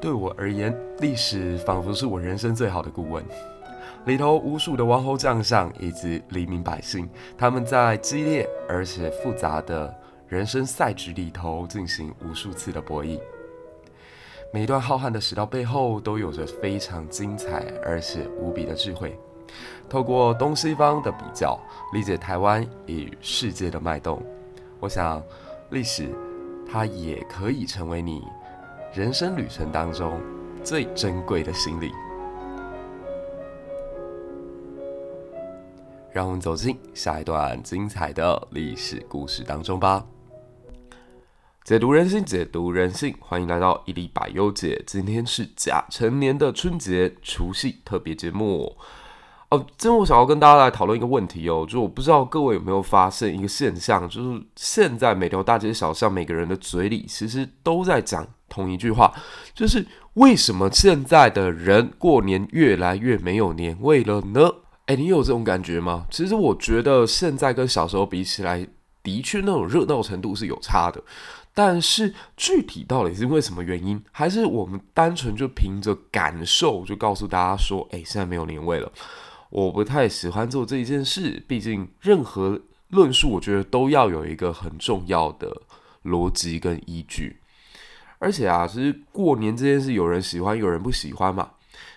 对我而言，历史仿佛是我人生最好的顾问。里头无数的王侯将相以及黎民百姓，他们在激烈而且复杂的人生赛局里头进行无数次的博弈。每一段浩瀚的史料背后，都有着非常精彩而且无比的智慧。透过东西方的比较，理解台湾与世界的脉动，我想，历史它也可以成为你人生旅程当中最珍贵的行李。让我们走进下一段精彩的历史故事当中吧。解读人心，解读人性，欢迎来到一历百优解。今天是甲辰年的春节除夕特别节目哦。今天我想要跟大家来讨论一个问题哦，就我不知道各位有没有发现一个现象，就是现在每条大街小巷，每个人的嘴里其实都在讲同一句话，就是为什么现在的人过年越来越没有年味了呢？哎，你有这种感觉吗？其实我觉得现在跟小时候比起来，的确那种热闹程度是有差的。但是具体到底是因为什么原因，还是我们单纯就凭着感受就告诉大家说，哎，现在没有年味了。我不太喜欢做这一件事，毕竟任何论述，我觉得都要有一个很重要的逻辑跟依据。而且啊，其实过年这件事，有人喜欢，有人不喜欢嘛。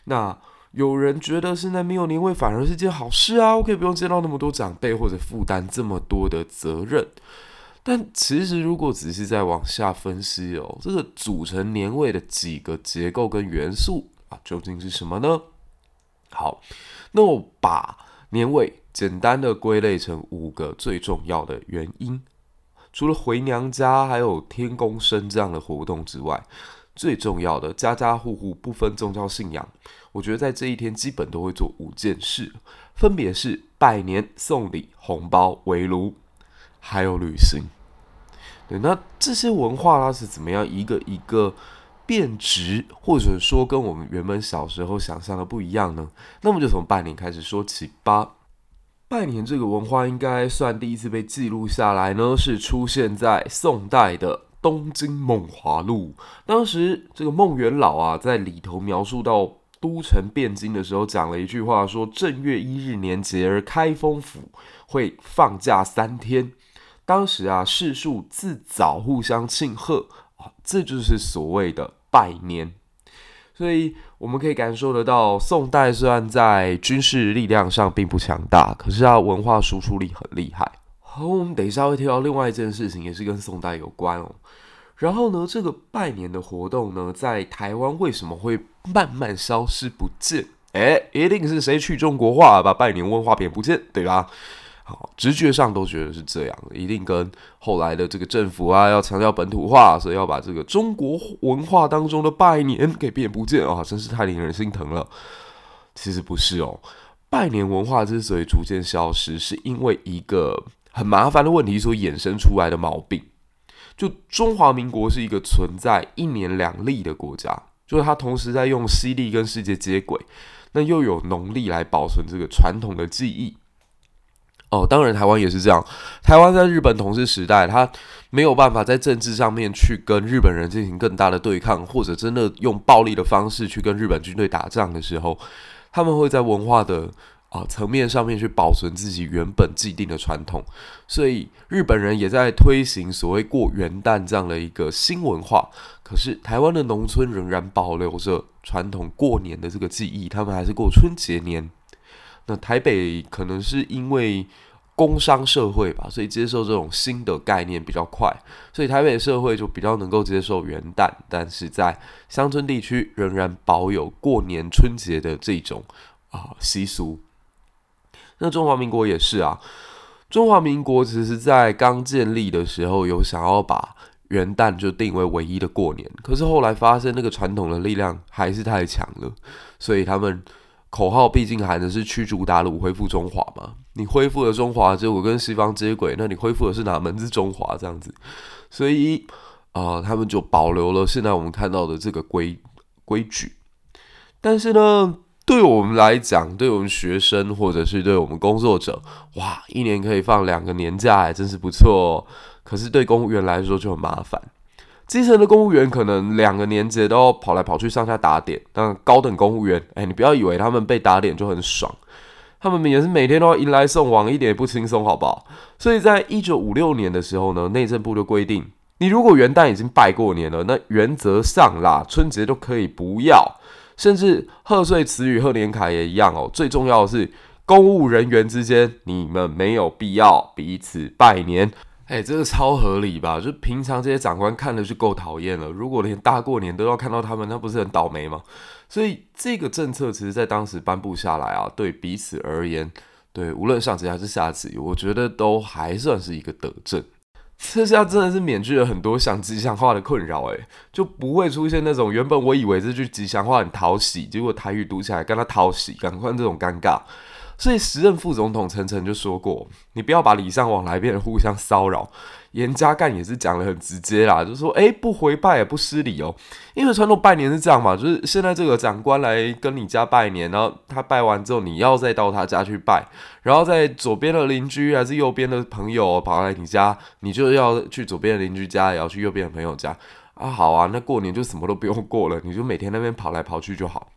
那有人觉得现在没有年味反而是件好事啊，我可以不用见到那么多长辈或者负担这么多的责任。但其实如果只是再往下分析哦，这个组成年味的几个结构跟元素啊，究竟是什么呢？好，那我把年味简单的归类成五个最重要的原因。除了回娘家还有天公生这样的活动之外，最重要的家家户户不分宗教信仰。我觉得在这一天基本都会做五件事，分别是拜年、送礼、红包、围炉，还有旅行。对，那这些文化它是怎么样一个一个变质，或者说跟我们原本小时候想象的不一样呢？那么就从拜年开始说起吧。拜年这个文化应该算第一次被记录下来呢，是出现在宋代的《东京梦华录》。当时这个孟元老啊，在里头描述到。都城汴京的时候，讲了一句话，说正月一日年节而开封府会放假三天。当时啊，士庶自早互相庆贺啊，这就是所谓的拜年。所以我们可以感受得到，宋代虽然在军事力量上并不强大，可是它文化输出力很厉害。好，我们等一下会提到另外一件事情，也是跟宋代有关哦。然后呢，这个拜年的活动呢，在台湾为什么会慢慢消失不见？诶，一定是谁去中国化，把拜年文化贬不见，对吧？直觉上都觉得是这样，一定跟后来的这个政府啊，要强调本土化，所以要把这个中国文化当中的拜年给变不见啊，真是太令人心疼了。其实不是哦，拜年文化之所以逐渐消失，是因为一个很麻烦的问题所衍生出来的毛病。就中华民国是一个存在一年两历的国家，就是它同时在用西历跟世界接轨，那又有农历来保存这个传统的记忆。哦，当然台湾也是这样。台湾在日本统治时代，它没有办法在政治上面去跟日本人进行更大的对抗，或者真的用暴力的方式去跟日本军队打仗的时候，他们会在文化的。啊，层面上面去保存自己原本既定的传统，所以日本人也在推行所谓过元旦这样的一个新文化。可是台湾的农村仍然保留着传统过年的这个记忆，他们还是过春节年。那台北可能是因为工商社会吧，所以接受这种新的概念比较快，所以台北社会就比较能够接受元旦，但是在乡村地区仍然保有过年春节的这种啊习俗。那中华民国也是啊，中华民国其实在刚建立的时候有想要把元旦就定为唯一的过年，可是后来发现那个传统的力量还是太强了，所以他们口号毕竟喊的是驱逐鞑虏，恢复中华嘛。你恢复了中华，结果跟西方接轨，那你恢复的是哪门子中华这样子？所以啊、他们就保留了现在我们看到的这个规规矩，但是呢。对我们来讲，对我们学生或者是对我们工作者，哇，一年可以放两个年假，还真是不错哦。可是对公务员来说就很麻烦。基层的公务员可能两个年节都要跑来跑去上下打点，但高等公务员，哎，你不要以为他们被打点就很爽，他们也是每天都要迎来送往，一点也不轻松，好不好？所以在一九五六年的时候呢，内政部就规定，你如果元旦已经拜过年了，那原则上啦，春节都可以不要，甚至贺岁词语、贺年卡也一样哦。最重要的是，公务人员之间，你们没有必要彼此拜年。哎、这个超合理吧？就平常这些长官看的就够讨厌了，如果连大过年都要看到他们，那不是很倒霉吗？所以这个政策其实在当时颁布下来啊，对彼此而言，对无论上级还是下级，我觉得都还算是一个德政。这下真的是免去了很多讲吉祥话的困扰，哎，就不会出现那种原本我以为这句吉祥话很讨喜，结果台语读起来跟他讨喜，赶快这种尴尬。所以时任副总统陈诚就说过：“你不要把礼尚往来变成互相骚扰。”严家淦也是讲得很直接啦，就说：“诶，不回拜也不失礼哦，因为传统拜年是这样嘛，就是现在这个长官来跟你家拜年，然后他拜完之后，你要再到他家去拜，然后在左边的邻居还是右边的朋友跑来你家，你就要去左边的邻居家，也要去右边的朋友家啊。好啊，那过年就什么都不用过了，你就每天那边跑来跑去就好。”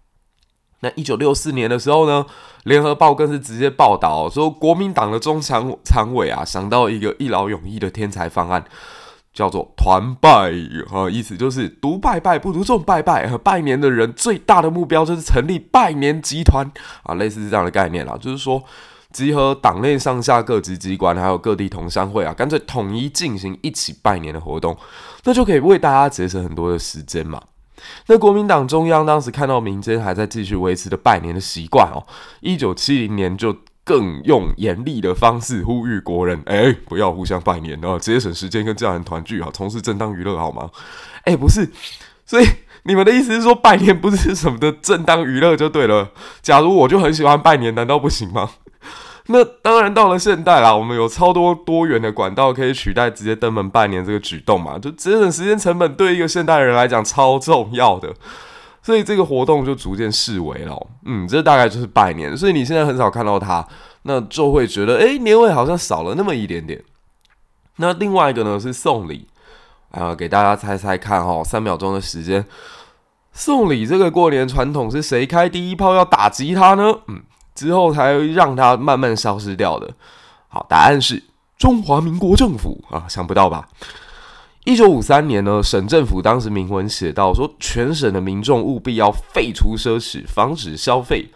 那一九六四年的时候呢，联合报更是直接报道说，国民党的中常常委啊想到一个一劳永逸的天才方案，叫做团拜啊，意思就是独拜拜不如众拜拜。和拜年的人最大的目标就是成立拜年集团啊，类似这样的概念啦，就是说集合党内上下各级机关，还有各地同乡会啊，干脆统一进行一起拜年的活动，那就可以为大家节省很多的时间嘛。那国民党中央当时看到民间还在继续维持的拜年的习惯哦，一九七零年就更用严厉的方式呼吁国人，哎，不要互相拜年哦，节省时间跟家人团聚啊，从事正当娱乐好吗？哎，不是，所以你们的意思是说拜年不是什么的正当娱乐就对了？假如我就很喜欢拜年，难道不行吗？那当然，到了现代啦，我们有超多多元的管道可以取代直接登门拜年这个举动嘛，就节省时间成本对一个现代人来讲超重要的，所以这个活动就逐渐式微了。嗯，这大概就是拜年，所以你现在很少看到它，那就会觉得，诶，年味好像少了那么一点点。那另外一个呢是送礼啊，呃，给大家猜猜看哦，三秒钟的时间，送礼这个过年传统是谁开第一炮要打击它呢？嗯。之后才让它慢慢消失掉的。好，答案是中华民国政府啊，想不到吧？一九五三年呢，省政府当时明文写到说，全省的民众务必要废除奢侈，防止消费，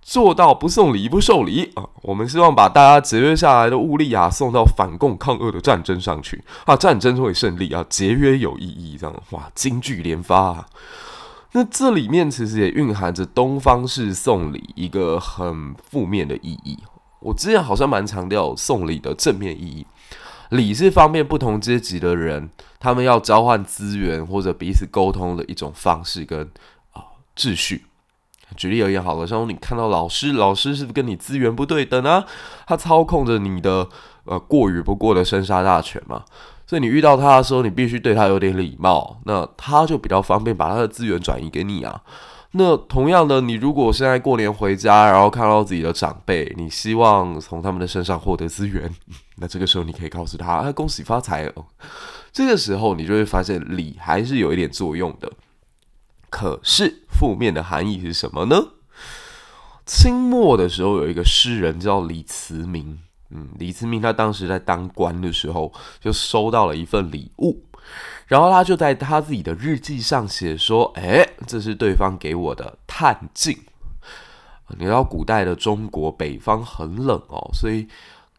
做到不送礼不受礼啊。我们希望把大家节约下来的物力啊，送到反共抗俄的战争上去啊，战争会胜利啊，节约有意义，这样哇，金句连发啊。那这里面其实也蕴含着东方式送礼一个很负面的意义。我之前好像蛮强调送礼的正面意义，礼是方便不同阶级的人，他们要交换资源或者彼此沟通的一种方式跟啊秩序。举例而言，好了，像你看到老师，老师是不是跟你资源不对等啊？他操控着你的呃过与不过的生杀大权嘛。所以你遇到他的时候，你必须对他有点礼貌，那他就比较方便把他的资源转移给你啊。那同样的，你如果现在过年回家，然后看到自己的长辈，你希望从他们的身上获得资源，那这个时候你可以告诉他，啊，恭喜发财哦。这个时候你就会发现礼还是有一点作用的。可是负面的含义是什么呢？清末的时候有一个诗人叫李慈铭。嗯，李慈铭他当时在当官的时候，就收到了一份礼物，然后他就在他自己的日记上写说：“哎，这是对方给我的炭镜。你知道古代的中国北方很冷哦，所以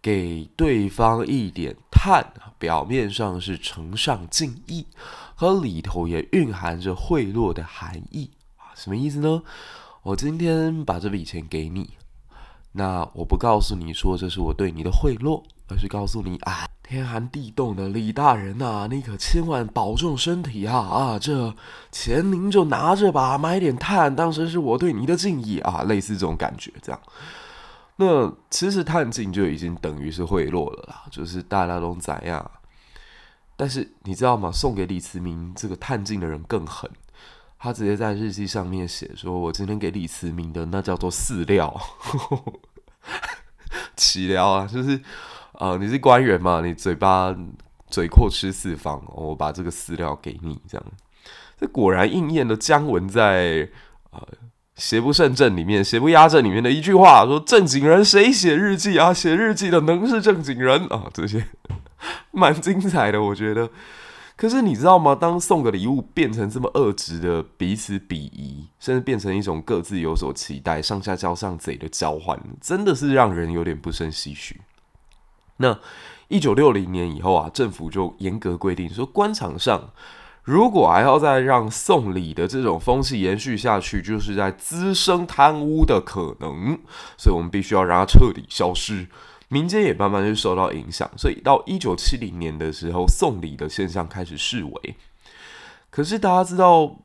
给对方一点炭，表面上是呈上敬意，和里头也蕴含着贿赂的含义啊。什么意思呢？我今天把这笔钱给你。”那我不告诉你说这是我对你的贿赂，而是告诉你啊，天寒地冻的李大人呐、啊，你可千万保重身体啊啊！这钱您就拿着吧，买点炭当成是我对你的敬意啊，类似这种感觉这样。那其实炭镜就已经等于是贿赂了啦，就是大家都怎样？但是你知道吗？送给李慈铭这个炭镜的人更狠。他直接在日记上面写说：“我今天给李慈铭的那叫做饲料，岂料啊！就是呃，你是官员嘛，你嘴巴嘴阔吃四方，我把这个饲料给你，这样。这果然应验了姜文在呃《邪不胜正》里面《邪不压正》里面的一句话，说：“正经人谁写日记啊？写日记的能是正经人啊？”这些 蛮精彩的，我觉得。可是你知道吗？当送个礼物变成这么恶质的彼此鄙夷，甚至变成一种各自有所期待、上下交上贼的交换，真的是让人有点不胜唏嘘。那一九六零年以后啊，政府就严格规定说，官场上如果还要再让送礼的这种风气延续下去，就是在滋生贪污的可能，所以我们必须要让它彻底消失。民间也慢慢就受到影响，所以到一九七零年的时候，送礼的现象开始式微。可是大家知道，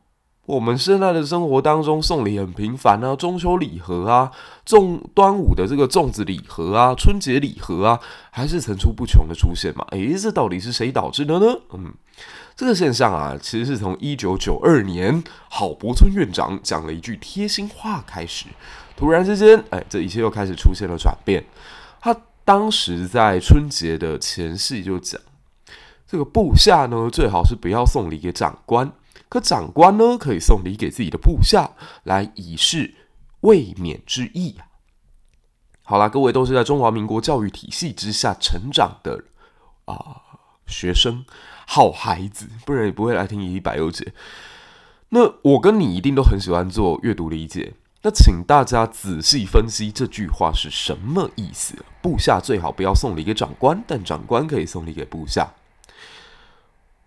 我们现在的生活当中送礼很频繁啊，中秋礼盒啊，粽端午的这个粽子礼盒啊，春节礼盒啊，还是层出不穷的出现嘛？诶，这到底是谁导致的呢？嗯，这个现象啊，其实是从一九九二年郝柏村院长讲了一句贴心话开始，突然之间，哎，这一切又开始出现了转变。当时在春节的前夕就讲，这个部下呢，最好是不要送礼给长官，可长官呢，可以送礼给自己的部下，来以示慰勉之意啊。好啦，各位都是在中华民国教育体系之下成长的啊、学生，好孩子，不然也不会来听一百忧解。那我跟你一定都很喜欢做阅读理解。那请大家仔细分析这句话是什么意思？部下最好不要送礼给长官，但长官可以送礼给部下。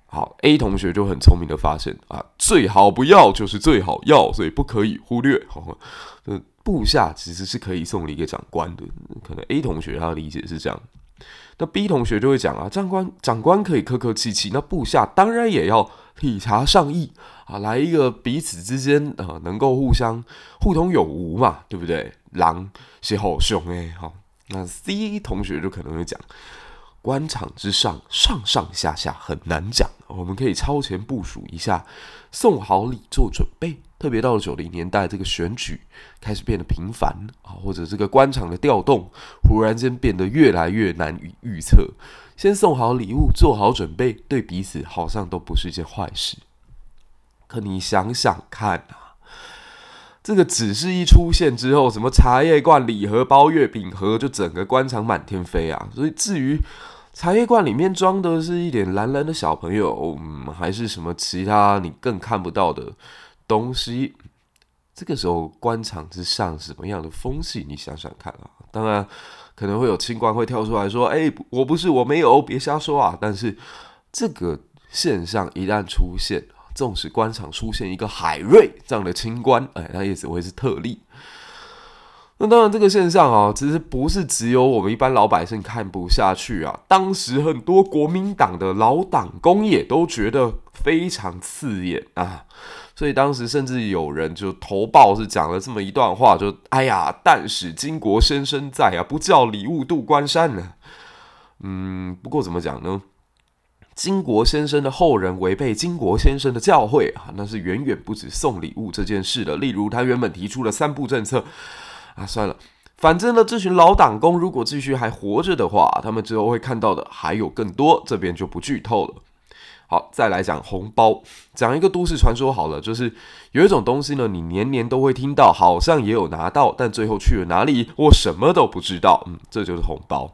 好，A 同学就很聪明的发现啊，最好不要就是最好要，所以不可以忽略。好，部下其实是可以送礼给长官的，可能 A 同学他的理解是这样。那 B 同学就会讲啊，长官长官可以客客气气，那部下当然也要体察上意啊，来一个彼此之间啊能够互相互通有无嘛，对不对？狼是好凶诶。好，那 C 同学就可能会讲，官场之上上上下下很难讲，我们可以超前部署一下，送好礼做准备。特别到了九零年代，这个选举开始变得频繁啊，或者这个官场的调动忽然间变得越来越难以预测。先送好礼物，做好准备，对彼此好像都不是一件坏事。可你想想看啊，这个指示一出现之后，什么茶叶罐、礼盒、包月饼盒，就整个官场满天飞啊。所以至于茶叶罐里面装的是一点蓝蓝的小朋友，嗯，还是什么其他你更看不到的？东西，这个时候官场之上什么样的风气？你想想看啊！当然可能会有清官会跳出来说：“哎，我不是，我没有，别瞎说啊！”但是这个现象一旦出现，纵使官场出现一个海瑞这样的清官，哎，那也只会是特例。那当然，这个现象啊，其实不是只有我们一般老百姓看不下去啊。当时很多国民党的老党工也都觉得非常刺眼啊。所以当时甚至有人就投报是讲了这么一段话，就哎呀，但使金国先生在啊，不叫礼物渡关山呢。嗯，不过怎么讲呢？金国先生的后人违背金国先生的教诲啊，那是远远不止送礼物这件事的。例如他原本提出了三不政策啊，算了，反正呢，这群老党工如果继续还活着的话，他们之后会看到的还有更多，这边就不剧透了。好，再来讲红包，讲一个都市传说好了，就是有一种东西呢，你年年都会听到，好像也有拿到，但最后去了哪里，我什么都不知道。嗯，这就是红包。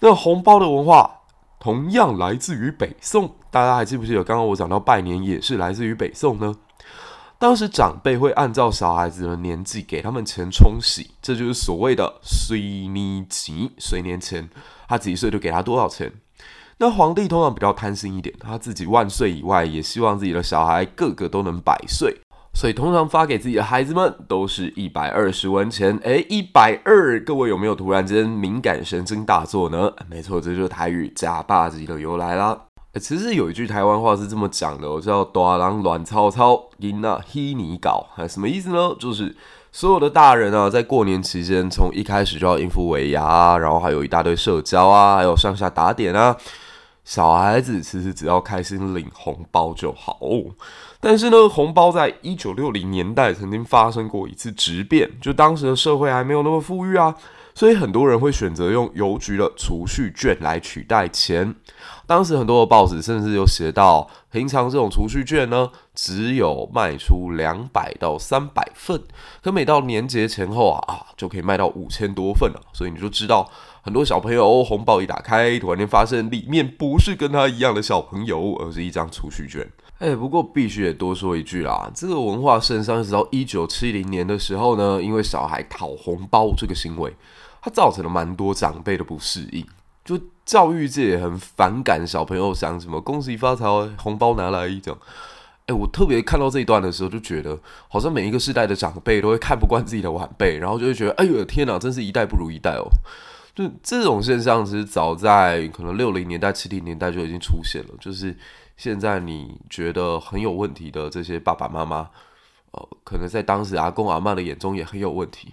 那红包的文化同样来自于北宋，大家还记不记得刚刚我讲到拜年也是来自于北宋呢？当时长辈会按照小孩子的年纪给他们钱冲喜，这就是所谓的随年钱，随年钱，他几岁就给他多少钱。那皇帝通常比较贪心一点，他自己万岁以外，也希望自己的小孩个个都能百岁，所以通常发给自己的孩子们都是一百二十文钱。诶，一百二，各位有没有突然间敏感神经大作呢？没错，这就是台语“假霸气”的由来啦。其实有一句台湾话是这么讲的，我叫“大人乱操操，囡仔稀泥搞”，什么意思呢？就是。所有的大人啊，在过年期间，从一开始就要应付尾牙，然后还有一大堆社交啊，还有上下打点啊。小孩子其实只要开心领红包就好。但是呢，红包在一九六零年代曾经发生过一次质变，就当时的社会还没有那么富裕啊，所以很多人会选择用邮局的储蓄券来取代钱。当时很多的报纸甚至有写到，平常这种储蓄券呢，只有卖出两百到三百份，可每到年节前后啊啊，就可以卖到五千多份了。所以你就知道，很多小朋友红包一打开，突然间发现里面不是跟他一样的小朋友，而是一张储蓄券。哎，不过必须得多说一句啦，这个文化盛上一直到一九七零年的时候呢，因为小孩讨红包这个行为，它造成了蛮多长辈的不适应。就教育界也很反感小朋友想什么“恭喜发财”，红包拿来一种。哎，我特别看到这一段的时候，就觉得好像每一个世代的长辈都会看不惯自己的晚辈，然后就会觉得：“哎呦天哪，真是一代不如一代哦！”就这种现象，其实早在可能六零年代、七零年代就已经出现了。就是现在你觉得很有问题的这些爸爸妈妈，呃，可能在当时阿公阿嬷的眼中也很有问题。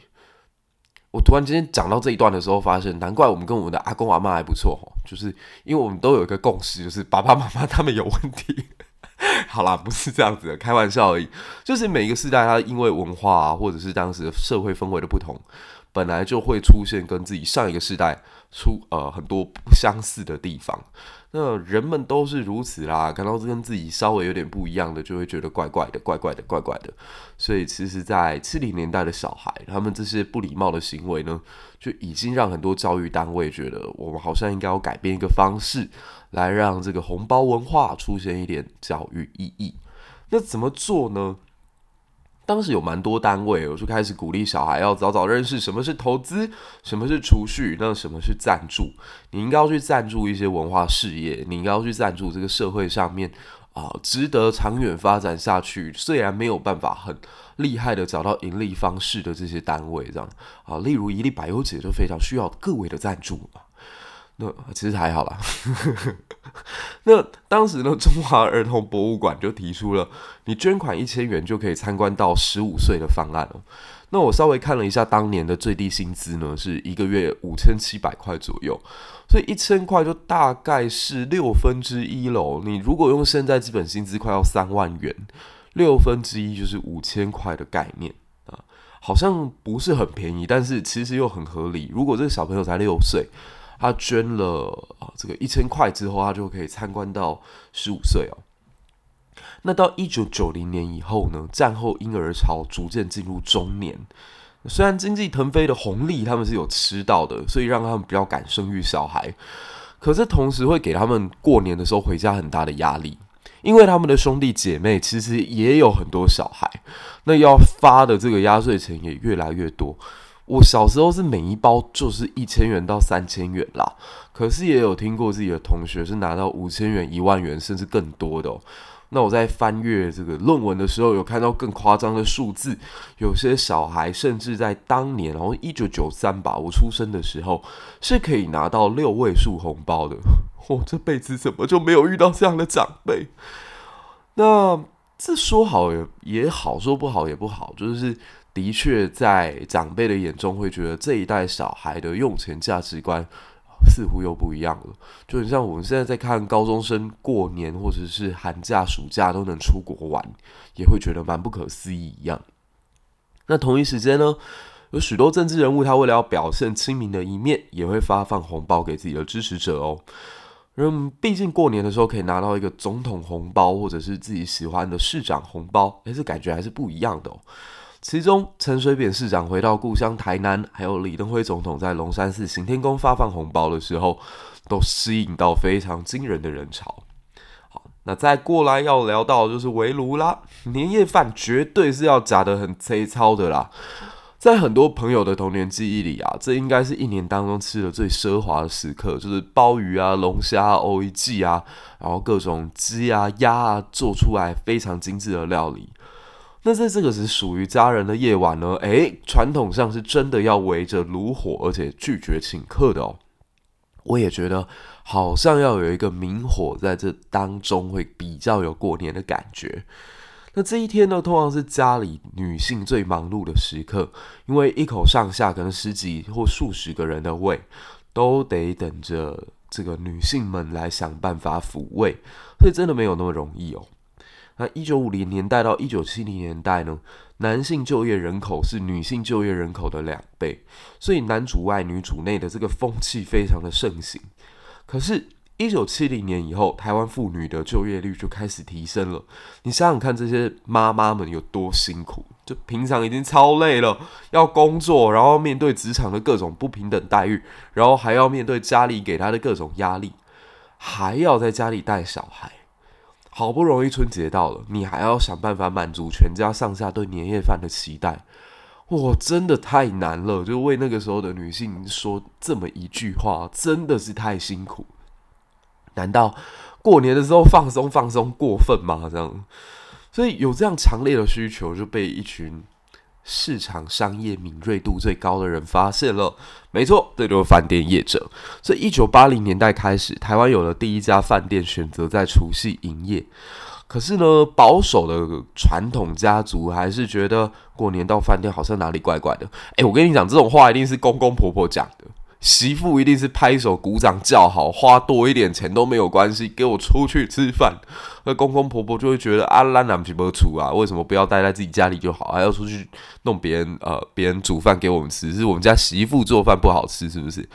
我突然间讲到这一段的时候，发现难怪我们跟我们的阿公阿嬷还不错哦，就是因为我们都有一个共识，就是爸爸妈妈他们有问题。好啦，不是这样子的，开玩笑而已。就是每一个时代，它因为文化啊，或者是当时的社会氛围的不同，本来就会出现跟自己上一个世代出呃很多不相似的地方。那人们都是如此啦，感到跟自己稍微有点不一样的，就会觉得怪怪的，怪怪的，怪怪的。所以，其实，在七零年代的小孩，他们这些不礼貌的行为呢，就已经让很多教育单位觉得，我们好像应该要改变一个方式，来让这个红包文化出现一点教育意义。那怎么做呢？当时有蛮多单位，我就开始鼓励小孩要早早认识什么是投资，什么是储蓄，那什么是赞助。你应该要去赞助一些文化事业，你应该要去赞助这个社会上面啊、值得长远发展下去，虽然没有办法很厉害的找到盈利方式的这些单位，这样啊，例如一粒百优解就非常需要各位的赞助嘛。那其实还好啦。那当时呢，中华儿童博物馆就提出了，你捐款一千元就可以参观到十五岁的方案哦。那我稍微看了一下，当年的最低薪资呢，是一个月五千七百块左右，所以一千块就大概是六分之一喽。你如果用现在基本薪资快要三万元，六分之一就是五千块的概念啊，好像不是很便宜，但是其实又很合理。如果这个小朋友才六岁。他捐了啊，这个一千块之后，他就可以参观到十五岁哦。那到一九九零年以后呢，战后婴儿潮逐渐进入中年，虽然经济腾飞的红利他们是有吃到的，所以让他们比较敢生育小孩，可是同时会给他们过年的时候回家很大的压力，因为他们的兄弟姐妹其实也有很多小孩，那要发的这个压岁钱也越来越多。我小时候是每一包就是一千元到三千元啦，可是也有听过自己的同学是拿到五千元、一万元甚至更多的哦。那我在翻阅这个论文的时候，有看到更夸张的数字，有些小孩甚至在当年，然后一九九三吧，我出生的时候是可以拿到六位数红包的。我这辈子怎么就没有遇到这样的长辈？那这说好也也好，说不好也不好，就是。的确，在长辈的眼中，会觉得这一代小孩的用钱价值观似乎又不一样了。就很像我们现在在看高中生过年或者是寒假、暑假都能出国玩，也会觉得蛮不可思议一样。那同一时间呢，有许多政治人物，他为了要表现亲民的一面，也会发放红包给自己的支持者哦。嗯，毕竟过年的时候可以拿到一个总统红包，或者是自己喜欢的市长红包，但是感觉还是不一样的哦。其中，陈水扁市长回到故乡台南，还有李登辉总统在龙山寺行天宫发放红包的时候，都吸引到非常惊人的人潮。好，那再过来要聊到就是围炉啦，年夜饭绝对是要夹得很粗糙的啦。在很多朋友的童年记忆里啊，这应该是一年当中吃的最奢华的时刻，就是鲍鱼啊、龙虾啊、藕一记啊，然后各种鸡啊、鸭啊做出来非常精致的料理。那在这个是属于家人的夜晚呢？诶，传统上是真的要围着炉火，而且拒绝请客的哦。我也觉得好像要有一个明火在这当中，会比较有过年的感觉。那这一天呢，通常是家里女性最忙碌的时刻，因为一口上下可能十几或数十个人的胃，都得等着这个女性们来想办法抚慰，所以真的没有那么容易哦。那一九五零年代到一九七零年代呢，男性就业人口是女性就业人口的两倍，所以男主外女主内的这个风气非常的盛行。可是，一九七零年以后，台湾妇女的就业率就开始提升了。你想想看，这些妈妈们有多辛苦，就平常已经超累了，要工作，然后面对职场的各种不平等待遇，然后还要面对家里给她的各种压力，还要在家里带小孩。好不容易春节到了，你还要想办法满足全家上下对年夜饭的期待。哇，真的太难了！就为那个时候的女性说这么一句话，真的是太辛苦。难道过年的时候放松放松过分吗？这样，所以有这样强烈的需求，就被一群市场商业敏锐度最高的人发现了。没错，这就是饭店业者。所以，一九八零年代开始，台湾有了第一家饭店选择在除夕营业。可是呢，保守的传统家族还是觉得过年到饭店好像哪里怪怪的。诶，我跟你讲，这种话一定是公公婆婆讲的，媳妇一定是拍手鼓掌叫好，花多一点钱都没有关系，给我出去吃饭。那公公婆婆就会觉得啊，烂男皮不出啊，为什么不要待在自己家里就好，还要出去弄别人呃别人煮饭给我们吃？是我们家媳妇做饭不好吃，是不是？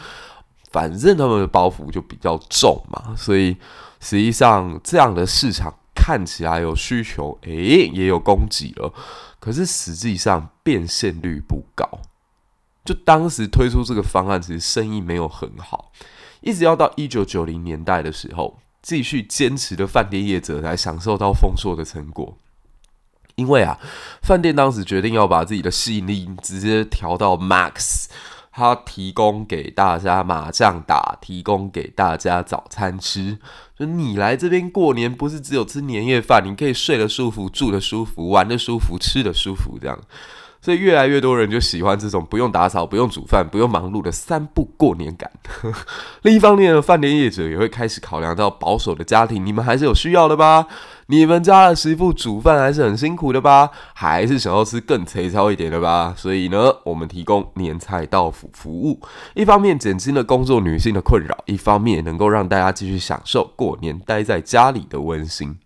反正他们的包袱就比较重嘛，所以实际上这样的市场。看起来有需求，诶、也有供给了，可是实际上变现率不高。就当时推出这个方案，其实生意没有很好，一直要到一九九零年代的时候，继续坚持的饭店业者才享受到丰硕的成果。因为啊，饭店当时决定要把自己的吸引力直接调到 max。他提供给大家麻将打，提供给大家早餐吃。就你来这边过年，不是只有吃年夜饭，你可以睡得舒服，住得舒服，玩得舒服，吃得舒服，这样。所以越来越多人就喜欢这种不用打扫、不用煮饭、不用忙碌的三不过年感。另一方面呢，饭店业者也会开始考量到保守的家庭，你们还是有需要的吧？你们家的媳妇煮饭还是很辛苦的吧？还是想要吃更粗糙一点的吧？所以呢，我们提供年菜到府服务，一方面减轻了工作女性的困扰，一方面能够让大家继续享受过年待在家里的温馨。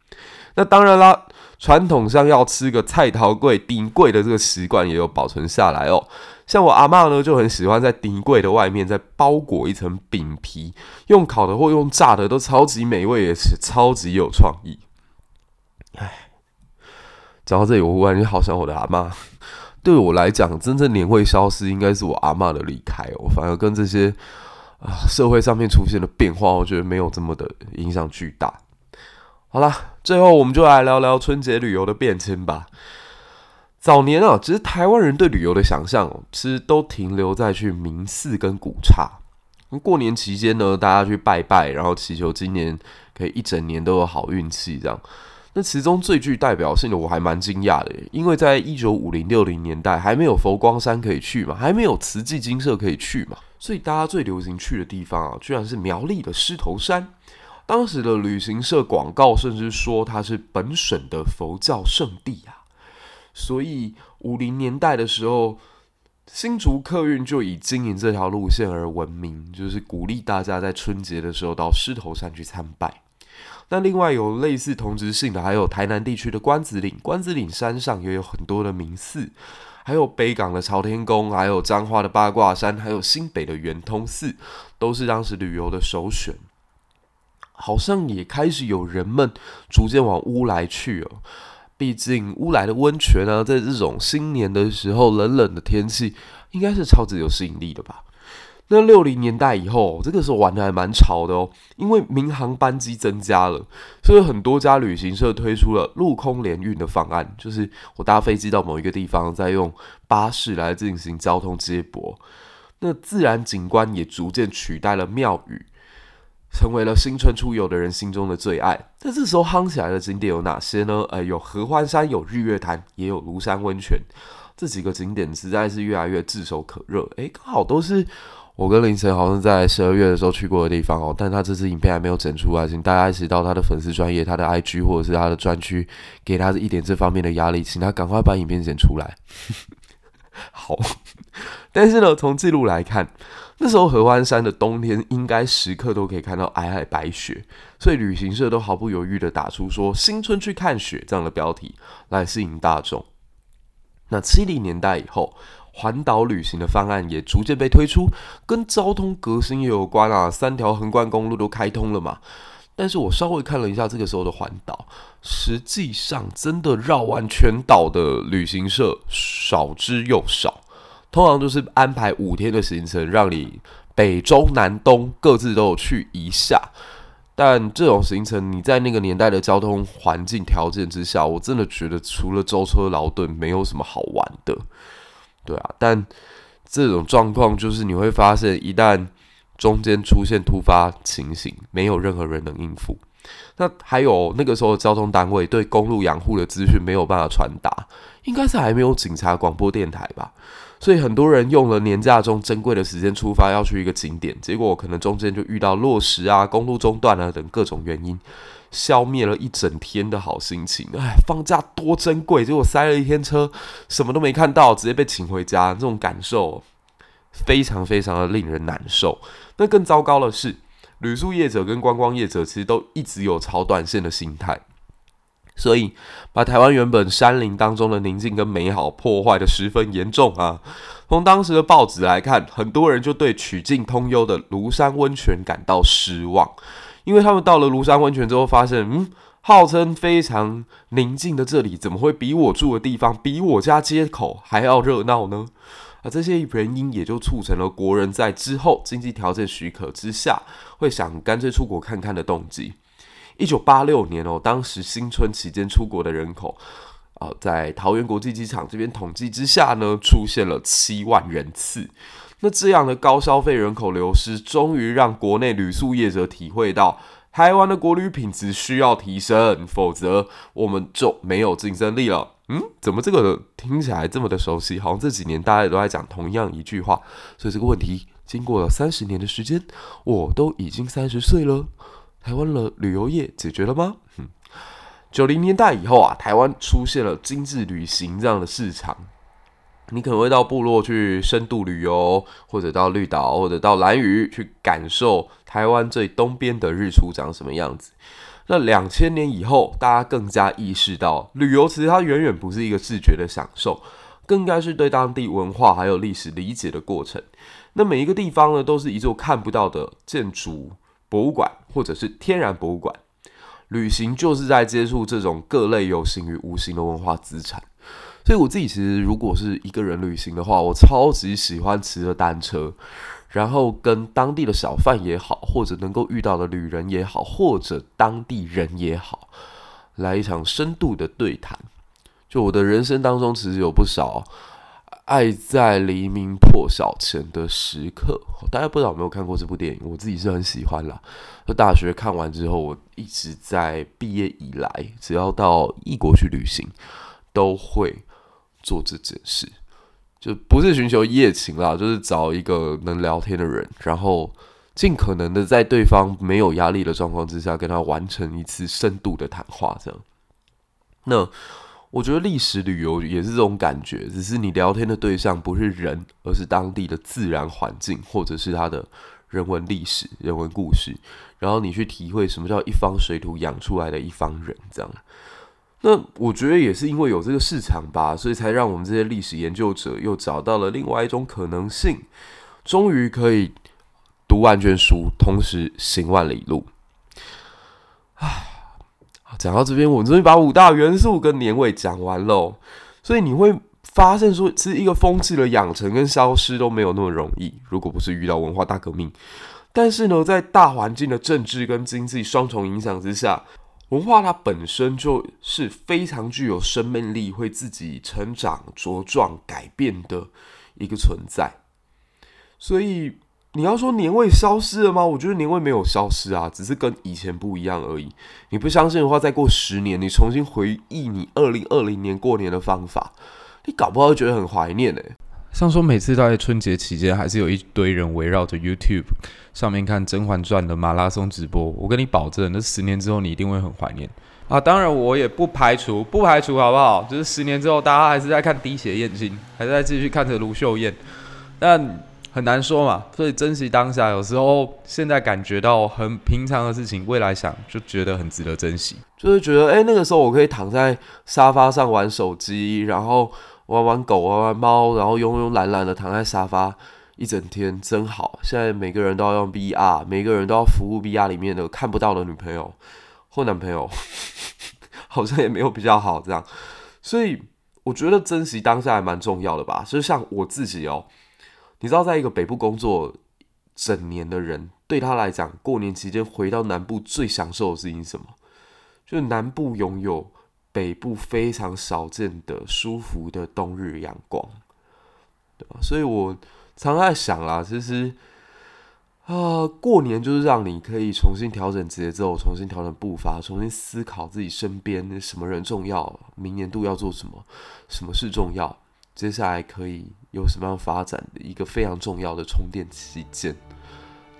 那当然啦。传统上要吃个菜头粿、顶粿的这个习惯也有保存下来哦。像我阿嬷呢，就很喜欢在顶柜的外面再包裹一层饼皮，用烤的或用炸的都超级美味，也是超级有创意。唉，讲到这里，我忽然就好想我的阿嬷。对我来讲，真正年味消失，应该是我阿嬷的离开哦。反而跟这些啊社会上面出现的变化，我觉得没有这么的影响巨大。好啦，最后我们就来聊聊春节旅游的变迁吧。早年啊，其实台湾人对旅游的想象，其实都停留在去民寺跟古刹。过年期间呢，大家去拜拜，然后祈求今年可以一整年都有好运气，这样。那其中最具代表性的，我还蛮惊讶的，因为在一九五零六零年代还没有佛光山可以去嘛，还没有慈济精舍可以去嘛，所以大家最流行去的地方啊，居然是苗栗的狮头山。当时的旅行社广告甚至说它是本省的佛教圣地啊，所以五零年代的时候，新竹客运就以经营这条路线而闻名，就是鼓励大家在春节的时候到狮头山去参拜。那另外有类似同质性的，还有台南地区的关子岭，关子岭山上也有很多的名寺，还有北港的朝天宫，还有彰化的八卦山，还有新北的圆通寺，都是当时旅游的首选。好像也开始有人们逐渐往乌来去了，毕竟乌来的温泉、啊，在这种新年的时候，冷冷的天气，应该是超级有吸引力的吧。那六零年代以后，这个时候玩的还蛮潮的哦，因为民航班机增加了，所以很多家旅行社推出了陆空联运的方案，就是我搭飞机到某一个地方，再用巴士来进行交通接驳。那自然景观也逐渐取代了庙宇。成为了新春出游的人心中的最爱。那这时候夯起来的景点有哪些呢？呃，有合欢山，有日月潭，也有庐山温泉。这几个景点实在是越来越炙手可热。诶，刚好都是我跟凌晨好像在十二月的时候去过的地方哦。但他这支影片还没有整出来，请大家一起到他的粉丝专业、他的 IG 或者是他的专区，给他一点这方面的压力，请他赶快把影片剪出来。好，但是呢，从记录来看。那时候合欢山的冬天应该时刻都可以看到皑皑白雪，所以旅行社都毫不犹豫地打出说“新春去看雪”这样的标题来吸引大众。那七零年代以后，环岛旅行的方案也逐渐被推出，跟交通革新也有关啊，三条横贯公路都开通了嘛。但是我稍微看了一下这个时候的环岛，实际上真的绕完全岛的旅行社少之又少，通常都是安排五天的行程，让你北中南东各自都有去一下。但这种行程，你在那个年代的交通环境条件之下，我真的觉得除了舟车劳顿，没有什么好玩的。对啊，但这种状况就是你会发现，一旦中间出现突发情形，没有任何人能应付。那还有那个时候的交通单位对公路养护的资讯没有办法传达，应该是还没有警察广播电台吧。所以很多人用了年假中珍贵的时间出发要去一个景点，结果可能中间就遇到落石啊、公路中断啊等各种原因。消灭了一整天的好心情，哎，放假多珍贵，结果塞了一天车，什么都没看到，直接被请回家，这种感受非常非常的令人难受。那更糟糕的是，旅宿业者跟观光业者其实都一直有炒短线的心态，所以把台湾原本山林当中的宁静跟美好破坏得十分严重啊。从当时的报纸来看，很多人就对曲径通幽的庐山温泉感到失望。因为他们到了庐山温泉之后，发现，嗯，号称非常宁静的这里，怎么会比我住的地方，比我家街口还要热闹呢？而这些原因也就促成了国人在之后经济条件许可之下，会想干脆出国看看的动机。一九八六年哦，当时新春期间出国的人口，呃，在桃园国际机场这边统计之下呢，出现了七万人次。那这样的高消费人口流失，终于让国内旅宿业者体会到，台湾的国旅品质需要提升，否则我们就没有竞争力了。嗯，怎么这个听起来这么的熟悉？好像这几年大家都在讲同样一句话。所以这个问题经过了三十年的时间，我都已经三十岁了，台湾的旅游业解决了吗？嗯，九零年代以后啊，台湾出现了精致旅行这样的市场。你可能会到部落去深度旅游，或者到绿岛，或者到兰屿去感受台湾最东边的日出长什么样子。那两千年以后，大家更加意识到，旅游其实它远远不是一个视觉的享受，更应该是对当地文化还有历史理解的过程。那每一个地方呢，都是一座看不到的建筑博物馆，或者是天然博物馆。旅行就是在接触这种各类有形与无形的文化资产。所以我自己其实如果是一个人旅行的话，我超级喜欢骑着单车，然后跟当地的小贩也好，或者能够遇到的旅人也好，或者当地人也好，来一场深度的对谈。就我的人生当中，其实有不少爱在黎明破晓前的时刻。大家不知道有没有看过这部电影？我自己是很喜欢啦。就大学看完之后，我一直在毕业以来，只要到异国去旅行，都会。做这件事，就不是寻求夜情啦，就是找一个能聊天的人，然后尽可能的在对方没有压力的状况之下，跟他完成一次深度的谈话。这样，那我觉得历史旅游也是这种感觉，只是你聊天的对象不是人，而是当地的自然环境，或者是它的人文历史、人文故事，然后你去体会什么叫一方水土养出来的一方人，这样。那我觉得也是因为有这个市场吧，所以才让我们这些历史研究者又找到了另外一种可能性，终于可以读万卷书，同时行万里路。唉，讲到这边，我终于把五大元素跟年味讲完喽。所以你会发现说，其实一个风气的养成跟消失都没有那么容易，如果不是遇到文化大革命。但是呢，在大环境的政治跟经济双重影响之下。文化它本身就是非常具有生命力，会自己成长、茁壮、改变的一个存在。所以你要说年味消失了吗？我觉得年味没有消失啊，只是跟以前不一样而已。你不相信的话，再过十年，你重新回忆你二零二零年过年的方法，你搞不好会觉得很怀念呢。像说每次在春节期间，还是有一堆人围绕着 YouTube 上面看《甄嬛传》的马拉松直播。我跟你保证，那十年之后你一定会很怀念啊！当然，我也不排除，不排除好不好？就是十年之后，大家还是在看《滴血验亲》，还是在继续看着卢秀燕，但很难说嘛。所以珍惜当下，有时候现在感觉到很平常的事情，未来想就觉得很值得珍惜。就是觉得，哎、那个时候我可以躺在沙发上玩手机，然后。玩玩狗，玩玩猫，然后慵慵懒懒的躺在沙发一整天，真好。现在每个人都要用 VR，每个人都要服务 VR 里面的看不到的女朋友或男朋友，好像也没有比较好这样。所以我觉得珍惜当下还蛮重要的吧。就像我自己哦，你知道，在一个北部工作整年的人，对他来讲，过年期间回到南部最享受的事情是什么？就是南部拥有北部非常少见的舒服的冬日阳光，对吧？所以我常常在想啦，其实啊、过年就是让你可以重新调整节奏，重新调整步伐，重新思考自己身边什么人重要，明年度要做什么，什么事重要，接下来可以有什么样发展的一个非常重要的充电期间。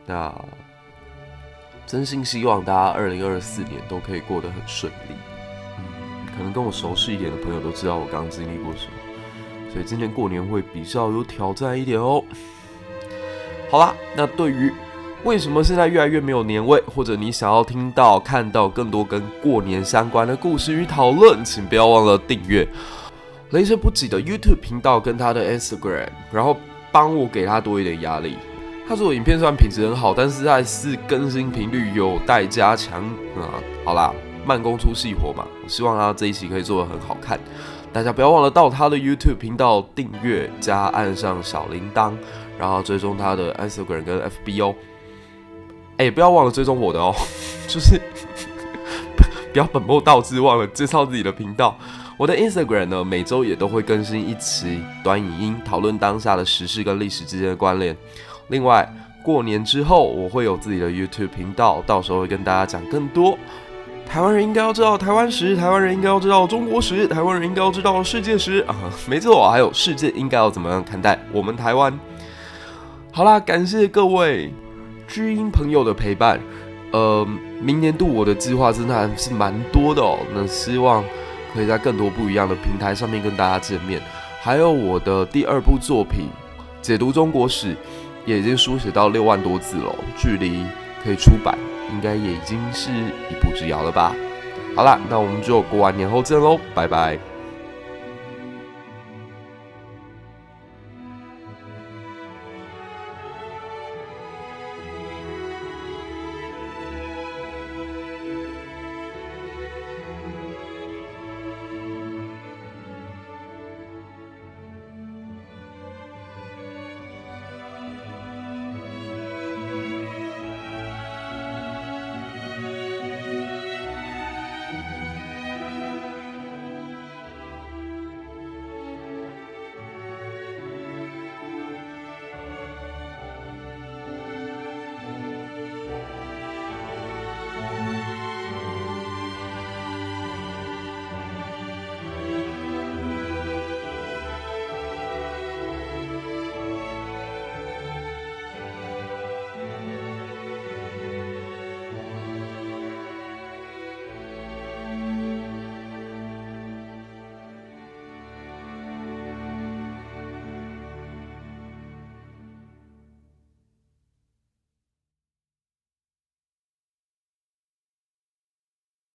那真心希望大家二零二四年都可以过得很顺利。嗯，可能跟我熟悉一点的朋友都知道我刚刚经历过什么，所以今年过年会比较有挑战一点哦。好啦，那对于为什么现在越来越没有年味，或者你想要听到、看到更多跟过年相关的故事与讨论，请不要忘了订阅雷声不急的 YouTube 频道跟他的 Instagram，然后帮我给他多一点压力。他说我影片虽然品质很好，但是还是更新频率有待加强啊、好啦，慢工出细活嘛，我希望他这一期可以做得很好看。大家不要忘了到他的 YouTube 频道订阅加按上小铃铛，然后追踪他的 Instagram 跟 FB 哦。哎、不要忘了追踪我的哦，就是 不要本末倒置，忘了介绍自己的频道。我的 Instagram 呢，每周也都会更新一期短影音，讨论当下的时事跟历史之间的关联。另外，过年之后我会有自己的 YouTube 频道，到时候会跟大家讲更多台湾人应该要知道台湾史，台湾人应该要知道中国史，台湾人应该要知道世界史啊，没错，还有世界应该要怎么样看待我们台湾。好啦，感谢各位知音朋友的陪伴。呃，明年度我的计划真的还是蛮多的哦，那希望可以在更多不一样的平台上面跟大家见面。还有我的第二部作品解读中国史。也已经书写到六万多字了，距离可以出版，应该也已经是一步之遥了吧。好啦，那我们就过完年后见喽，拜拜。